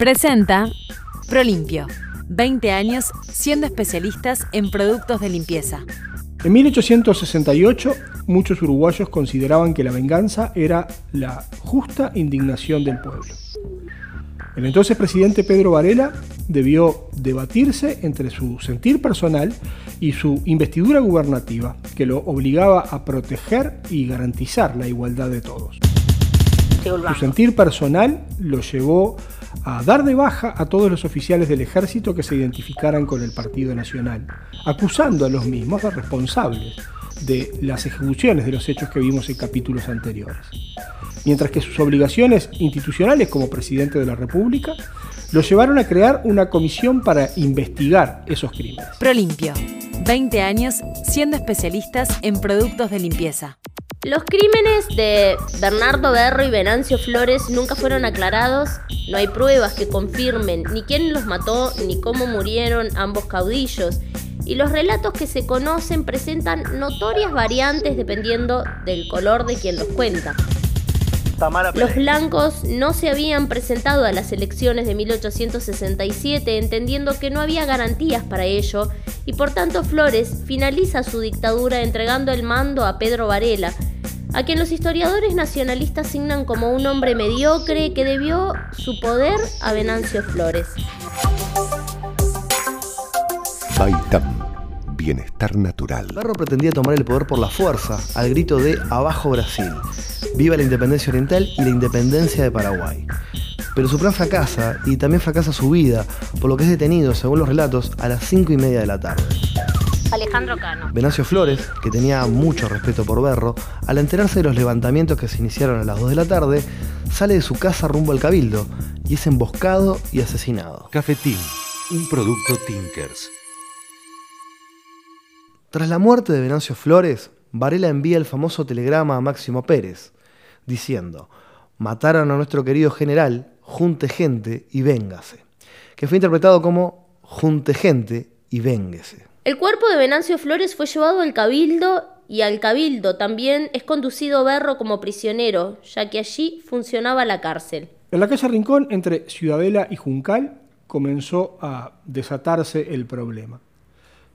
Presenta Prolimpio. 20 años siendo especialistas en productos de limpieza. En 1868, muchos uruguayos consideraban que la venganza era la justa indignación del pueblo. El entonces presidente Pedro Varela debió debatirse entre su sentir personal y su investidura gubernativa, que lo obligaba a proteger y garantizar la igualdad de todos. Su sentir personal lo llevó a dar de baja a todos los oficiales del ejército que se identificaran con el Partido Nacional, acusando a los mismos de responsables de las ejecuciones de los hechos que vimos en capítulos anteriores. Mientras que sus obligaciones institucionales como presidente de la República lo llevaron a crear una comisión para investigar esos crímenes. Prolimpio. 20 años siendo especialistas en productos de limpieza. Los crímenes de Bernardo Berro y Venancio Flores nunca fueron aclarados, no hay pruebas que confirmen ni quién los mató ni cómo murieron ambos caudillos, y los relatos que se conocen presentan notorias variantes dependiendo del color de quien los cuenta. Los blancos no se habían presentado a las elecciones de 1867 entendiendo que no había garantías para ello y por tanto Flores finaliza su dictadura entregando el mando a Pedro Varela, a quien los historiadores nacionalistas asignan como un hombre mediocre que debió su poder a Venancio Flores. Baitam, bienestar natural. Barro pretendía tomar el poder por la fuerza, al grito de Abajo Brasil, viva la independencia oriental y la independencia de Paraguay. Pero su plan fracasa y también fracasa su vida, por lo que es detenido, según los relatos, a las 5 y media de la tarde. Alejandro Cano. Venancio Flores, que tenía mucho respeto por Berro, al enterarse de los levantamientos que se iniciaron a las 2 de la tarde, sale de su casa rumbo al Cabildo y es emboscado y asesinado. Cafetín, un producto Tinkers. Tras la muerte de Venancio Flores, Varela envía el famoso telegrama a Máximo Pérez, diciendo, mataron a nuestro querido general, junte gente y véngase, que fue interpretado como junte gente y vénguese. El cuerpo de Venancio Flores fue llevado al cabildo y al cabildo también es conducido Berro como prisionero, ya que allí funcionaba la cárcel. En la calle Rincón, entre Ciudadela y Juncal, comenzó a desatarse el problema.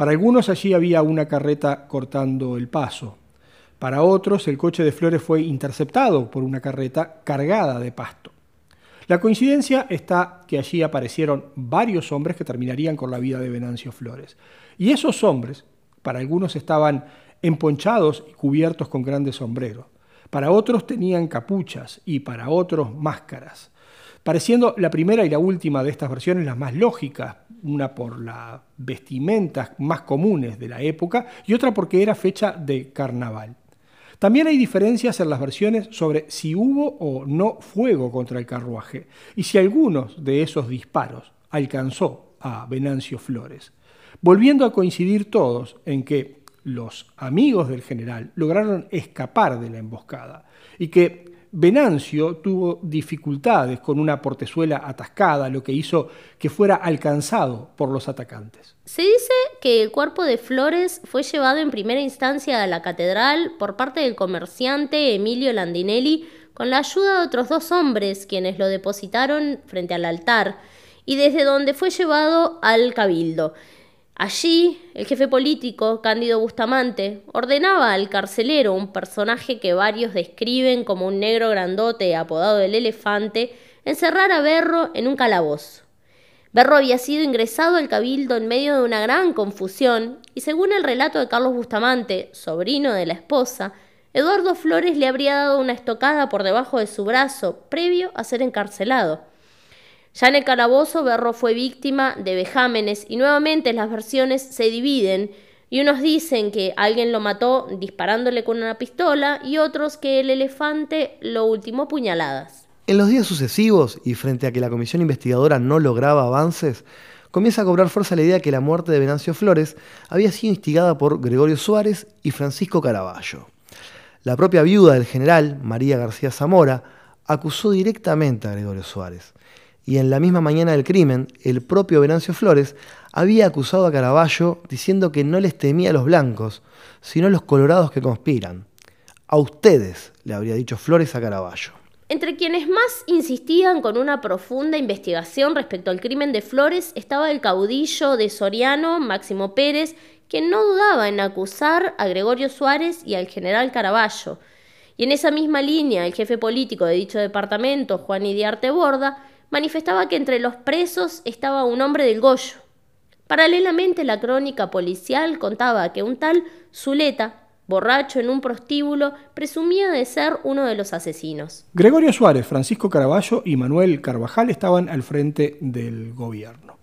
Para algunos allí había una carreta cortando el paso. Para otros el coche de Flores fue interceptado por una carreta cargada de pasto. La coincidencia está que allí aparecieron varios hombres que terminarían con la vida de Venancio Flores. Y esos hombres, para algunos estaban emponchados y cubiertos con grandes sombreros, para otros tenían capuchas y para otros máscaras, pareciendo la primera y la última de estas versiones las más lógicas, una por las vestimentas más comunes de la época y otra porque era fecha de carnaval. También hay diferencias en las versiones sobre si hubo o no fuego contra el carruaje y si algunos de esos disparos alcanzó a Venancio Flores, volviendo a coincidir todos en que los amigos del general lograron escapar de la emboscada y que Venancio tuvo dificultades con una portezuela atascada, lo que hizo que fuera alcanzado por los atacantes. Se dice que el cuerpo de Flores fue llevado en primera instancia a la catedral por parte del comerciante Emilio Landinelli con la ayuda de otros dos hombres quienes lo depositaron frente al altar y desde donde fue llevado al cabildo. Allí, el jefe político, Cándido Bustamante, ordenaba al carcelero, un personaje que varios describen como un negro grandote apodado el elefante, encerrar a Berro en un calabozo. Berro había sido ingresado al cabildo en medio de una gran confusión y según el relato de Carlos Bustamante, sobrino de la esposa, Eduardo Flores le habría dado una estocada por debajo de su brazo previo a ser encarcelado. Ya en el calabozo, Berro fue víctima de vejámenes y nuevamente las versiones se dividen y unos dicen que alguien lo mató disparándole con una pistola y otros que el elefante lo ultimó puñaladas. En los días sucesivos, y frente a que la comisión investigadora no lograba avances, comienza a cobrar fuerza la idea que la muerte de Venancio Flores había sido instigada por Gregorio Suárez y Francisco Caraballo. La propia viuda del general, María García Zamora, acusó directamente a Gregorio Suárez y en la misma mañana del crimen, el propio Venancio Flores había acusado a Caraballo diciendo que no les temía a los blancos, sino a los colorados que conspiran. A ustedes, le habría dicho Flores a Caraballo. Entre quienes más insistían con una profunda investigación respecto al crimen de Flores estaba el caudillo de Soriano, Máximo Pérez, quien no dudaba en acusar a Gregorio Suárez y al general Caraballo. Y en esa misma línea, el jefe político de dicho departamento, Juan Idiarte Borda, manifestaba que entre los presos estaba un hombre del Goyo. Paralelamente, la crónica policial contaba que un tal Zuleta, borracho en un prostíbulo, presumía de ser uno de los asesinos. Gregorio Suárez, Francisco Caraballo y Manuel Carvajal estaban al frente del gobierno.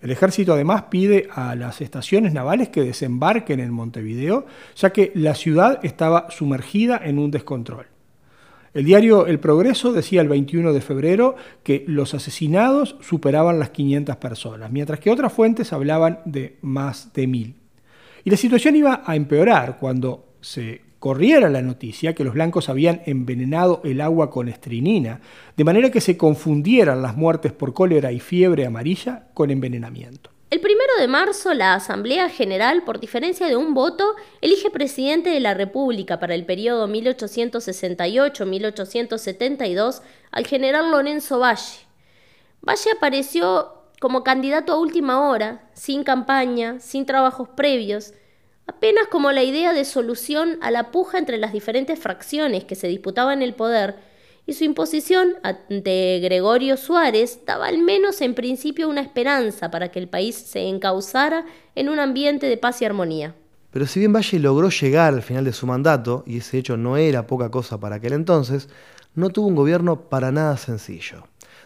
El ejército además pide a las estaciones navales que desembarquen en Montevideo, ya que la ciudad estaba sumergida en un descontrol. El diario El Progreso decía el 21 de febrero que los asesinados superaban las 500 personas, mientras que otras fuentes hablaban de más de mil. Y la situación iba a empeorar cuando se corriera la noticia que los blancos habían envenenado el agua con estrinina, de manera que se confundieran las muertes por cólera y fiebre amarilla con envenenamiento. El primero de marzo, la Asamblea General, por diferencia de un voto, elige presidente de la República para el periodo 1868-1872 al general Lorenzo Valle. Valle apareció como candidato a última hora, sin campaña, sin trabajos previos, apenas como la idea de solución a la puja entre las diferentes fracciones que se disputaban el poder, y su imposición ante Gregorio Suárez daba al menos en principio una esperanza para que el país se encauzara en un ambiente de paz y armonía. Pero si bien Valle logró llegar al final de su mandato, y ese hecho no era poca cosa para aquel entonces, no tuvo un gobierno para nada sencillo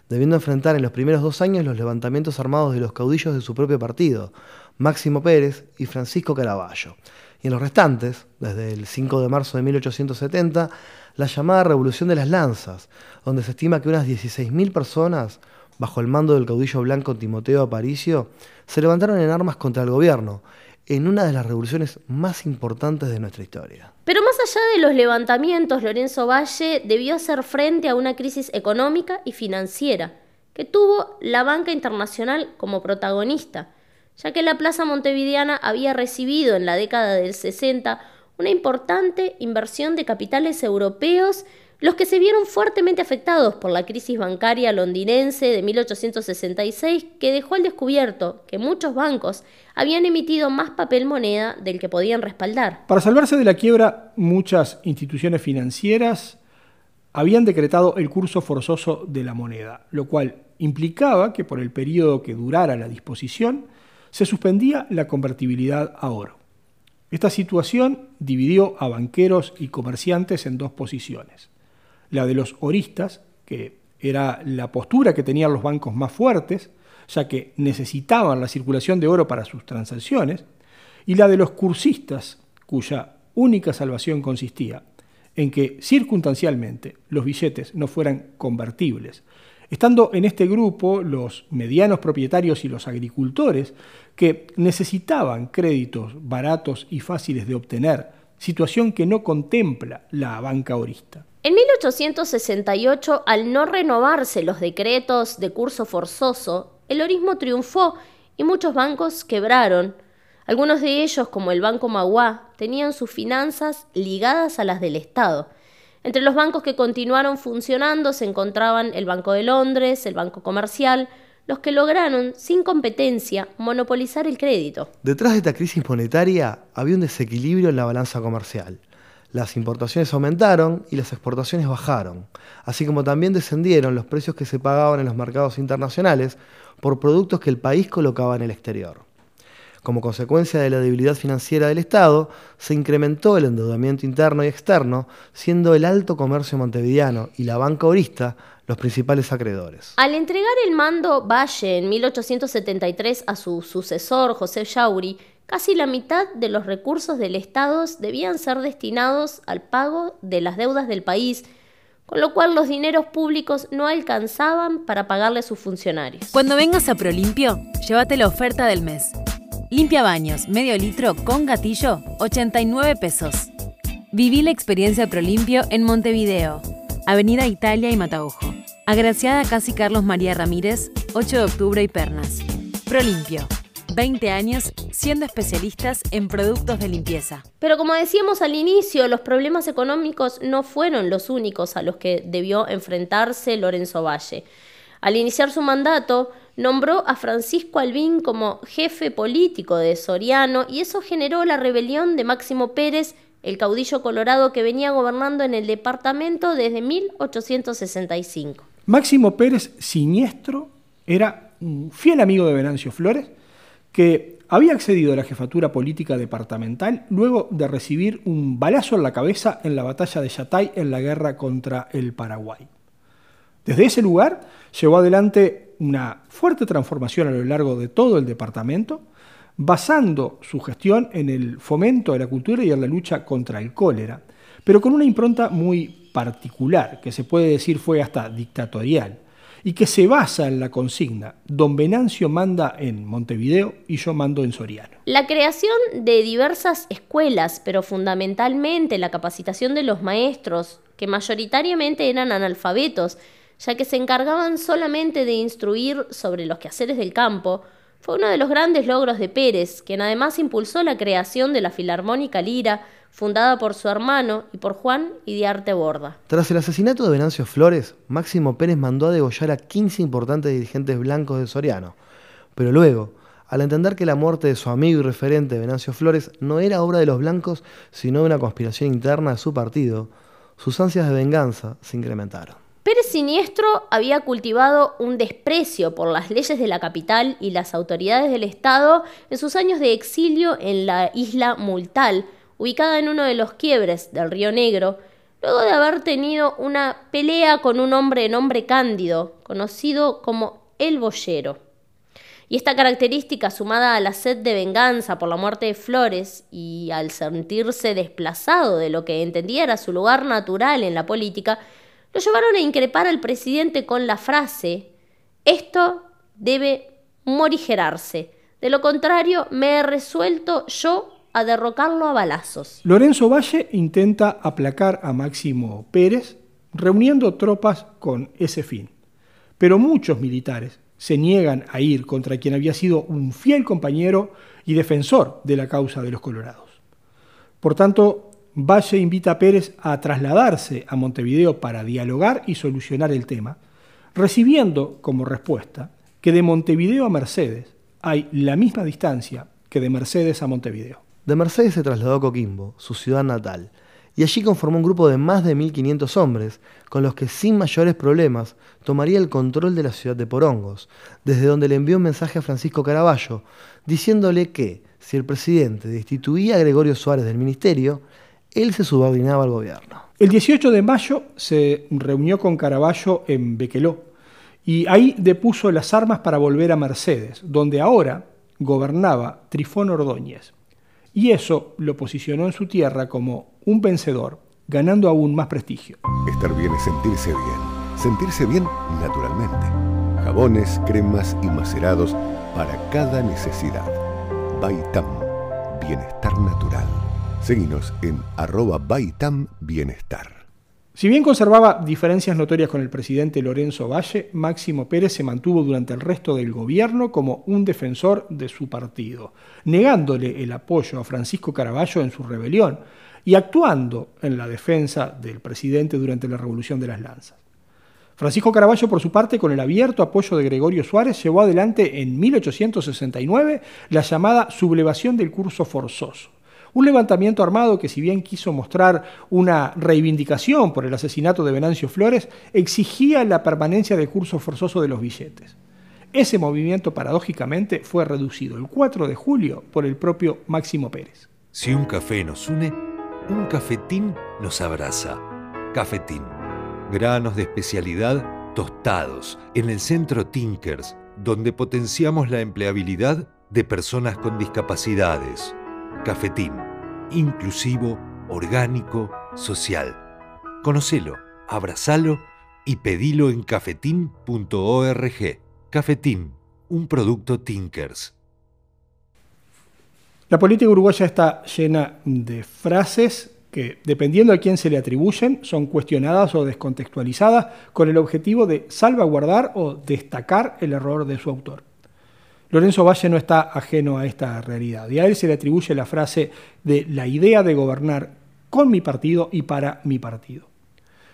debiendo enfrentar en los primeros dos años los levantamientos armados de los caudillos de su propio partido, Máximo Pérez y Francisco Caraballo. Y en los restantes, desde el 5 de marzo de 1870, la llamada Revolución de las Lanzas, donde se estima que unas 16.000 personas, bajo el mando del caudillo blanco Timoteo Aparicio, se levantaron en armas contra el gobierno, en una de las revoluciones más importantes de nuestra historia. Pero más allá de los levantamientos, Lorenzo Valle debió hacer frente a una crisis económica y financiera que tuvo la banca internacional como protagonista, ya que la Plaza Montevideana había recibido en la década del 60 una importante inversión de capitales europeos los que se vieron fuertemente afectados por la crisis bancaria londinense de 1866 que dejó al descubierto que muchos bancos habían emitido más papel moneda del que podían respaldar. Para salvarse de la quiebra, muchas instituciones financieras habían decretado el curso forzoso de la moneda, lo cual implicaba que por el periodo que durara la disposición se suspendía la convertibilidad a oro. Esta situación dividió a banqueros y comerciantes en dos posiciones la de los oristas, que era la postura que tenían los bancos más fuertes, ya que necesitaban la circulación de oro para sus transacciones, y la de los cursistas, cuya única salvación consistía en que circunstancialmente los billetes no fueran convertibles, estando en este grupo los medianos propietarios y los agricultores que necesitaban créditos baratos y fáciles de obtener, situación que no contempla la banca orista. En 1868, al no renovarse los decretos de curso forzoso, el orismo triunfó y muchos bancos quebraron. Algunos de ellos, como el Banco Magua, tenían sus finanzas ligadas a las del Estado. Entre los bancos que continuaron funcionando se encontraban el Banco de Londres, el Banco Comercial, los que lograron, sin competencia, monopolizar el crédito. Detrás de esta crisis monetaria había un desequilibrio en la balanza comercial las importaciones aumentaron y las exportaciones bajaron, así como también descendieron los precios que se pagaban en los mercados internacionales por productos que el país colocaba en el exterior. Como consecuencia de la debilidad financiera del Estado, se incrementó el endeudamiento interno y externo, siendo el alto comercio montevideano y la banca orista los principales acreedores. Al entregar el mando Valle en 1873 a su sucesor, José Yauri, casi la mitad de los recursos del Estado debían ser destinados al pago de las deudas del país, con lo cual los dineros públicos no alcanzaban para pagarle a sus funcionarios. Cuando vengas a Prolimpio, llévate la oferta del mes. Limpia baños, medio litro con gatillo, 89 pesos. Viví la experiencia Prolimpio en Montevideo, Avenida Italia y Mataojo. Agraciada Casi Carlos María Ramírez, 8 de octubre y Pernas. Prolimpio 20 años siendo especialistas en productos de limpieza. Pero como decíamos al inicio, los problemas económicos no fueron los únicos a los que debió enfrentarse Lorenzo Valle. Al iniciar su mandato, nombró a Francisco Albín como jefe político de Soriano y eso generó la rebelión de Máximo Pérez, el caudillo colorado que venía gobernando en el departamento desde 1865. Máximo Pérez Siniestro era un fiel amigo de Venancio Flores, que había accedido a la jefatura política departamental luego de recibir un balazo en la cabeza en la batalla de Yatay en la guerra contra el Paraguay. Desde ese lugar llevó adelante una fuerte transformación a lo largo de todo el departamento, basando su gestión en el fomento de la cultura y en la lucha contra el cólera, pero con una impronta muy particular, que se puede decir fue hasta dictatorial, y que se basa en la consigna, don Venancio manda en Montevideo y yo mando en Soriano. La creación de diversas escuelas, pero fundamentalmente la capacitación de los maestros, que mayoritariamente eran analfabetos, ya que se encargaban solamente de instruir sobre los quehaceres del campo, fue uno de los grandes logros de Pérez, quien además impulsó la creación de la Filarmónica Lira, fundada por su hermano y por Juan y de Arte Borda. Tras el asesinato de Venancio Flores, Máximo Pérez mandó a degollar a 15 importantes dirigentes blancos de Soriano. Pero luego, al entender que la muerte de su amigo y referente Venancio Flores no era obra de los blancos, sino de una conspiración interna de su partido, sus ansias de venganza se incrementaron. Pérez Siniestro había cultivado un desprecio por las leyes de la capital y las autoridades del Estado en sus años de exilio en la isla Multal, ubicada en uno de los quiebres del Río Negro, luego de haber tenido una pelea con un hombre de nombre Cándido, conocido como el Boyero. Y esta característica, sumada a la sed de venganza por la muerte de Flores y al sentirse desplazado de lo que entendía era su lugar natural en la política, lo llevaron a increpar al presidente con la frase, esto debe morigerarse, de lo contrario me he resuelto yo a derrocarlo a balazos. Lorenzo Valle intenta aplacar a Máximo Pérez reuniendo tropas con ese fin, pero muchos militares se niegan a ir contra quien había sido un fiel compañero y defensor de la causa de los colorados. Por tanto, Valle invita a Pérez a trasladarse a Montevideo para dialogar y solucionar el tema, recibiendo como respuesta que de Montevideo a Mercedes hay la misma distancia que de Mercedes a Montevideo. De Mercedes se trasladó a Coquimbo, su ciudad natal, y allí conformó un grupo de más de 1.500 hombres, con los que sin mayores problemas tomaría el control de la ciudad de Porongos, desde donde le envió un mensaje a Francisco Caraballo, diciéndole que, si el presidente destituía a Gregorio Suárez del ministerio, él se subordinaba al gobierno. El 18 de mayo se reunió con Caraballo en Bequeló y ahí depuso las armas para volver a Mercedes, donde ahora gobernaba Trifón Ordóñez. Y eso lo posicionó en su tierra como un vencedor, ganando aún más prestigio. Estar bien es sentirse bien. Sentirse bien naturalmente. Jabones, cremas y macerados para cada necesidad. Baitam. Bienestar natural. Seguinos en arroba Baitam Bienestar. Si bien conservaba diferencias notorias con el presidente Lorenzo Valle, Máximo Pérez se mantuvo durante el resto del gobierno como un defensor de su partido, negándole el apoyo a Francisco Caraballo en su rebelión y actuando en la defensa del presidente durante la Revolución de las Lanzas. Francisco Caraballo, por su parte, con el abierto apoyo de Gregorio Suárez, llevó adelante en 1869 la llamada sublevación del curso forzoso un levantamiento armado que si bien quiso mostrar una reivindicación por el asesinato de Venancio Flores, exigía la permanencia del curso forzoso de los billetes. Ese movimiento paradójicamente fue reducido el 4 de julio por el propio Máximo Pérez. Si un café nos une, un cafetín nos abraza. Cafetín. Granos de especialidad tostados en el centro Tinkers, donde potenciamos la empleabilidad de personas con discapacidades. Cafetín, inclusivo, orgánico, social. Conocelo, abrazalo y pedilo en cafetín.org. Cafetín, un producto Tinkers. La política uruguaya está llena de frases que, dependiendo a quién se le atribuyen, son cuestionadas o descontextualizadas con el objetivo de salvaguardar o destacar el error de su autor. Lorenzo Valle no está ajeno a esta realidad y a él se le atribuye la frase de la idea de gobernar con mi partido y para mi partido.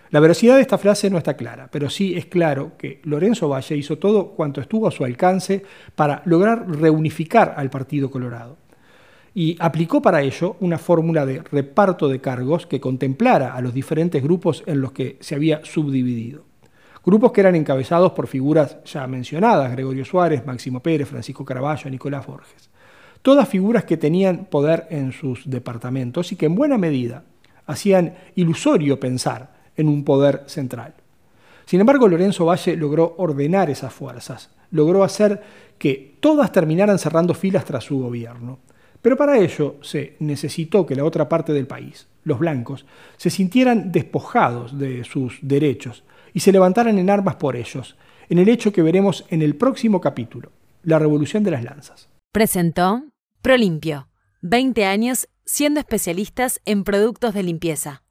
La veracidad de esta frase no está clara, pero sí es claro que Lorenzo Valle hizo todo cuanto estuvo a su alcance para lograr reunificar al Partido Colorado. Y aplicó para ello una fórmula de reparto de cargos que contemplara a los diferentes grupos en los que se había subdividido grupos que eran encabezados por figuras ya mencionadas, Gregorio Suárez, Máximo Pérez, Francisco Caraballo, Nicolás Borges. Todas figuras que tenían poder en sus departamentos y que en buena medida hacían ilusorio pensar en un poder central. Sin embargo, Lorenzo Valle logró ordenar esas fuerzas, logró hacer que todas terminaran cerrando filas tras su gobierno. Pero para ello se necesitó que la otra parte del país, los blancos, se sintieran despojados de sus derechos, y se levantaran en armas por ellos, en el hecho que veremos en el próximo capítulo, la Revolución de las Lanzas. Presentó Prolimpio, 20 años siendo especialistas en productos de limpieza.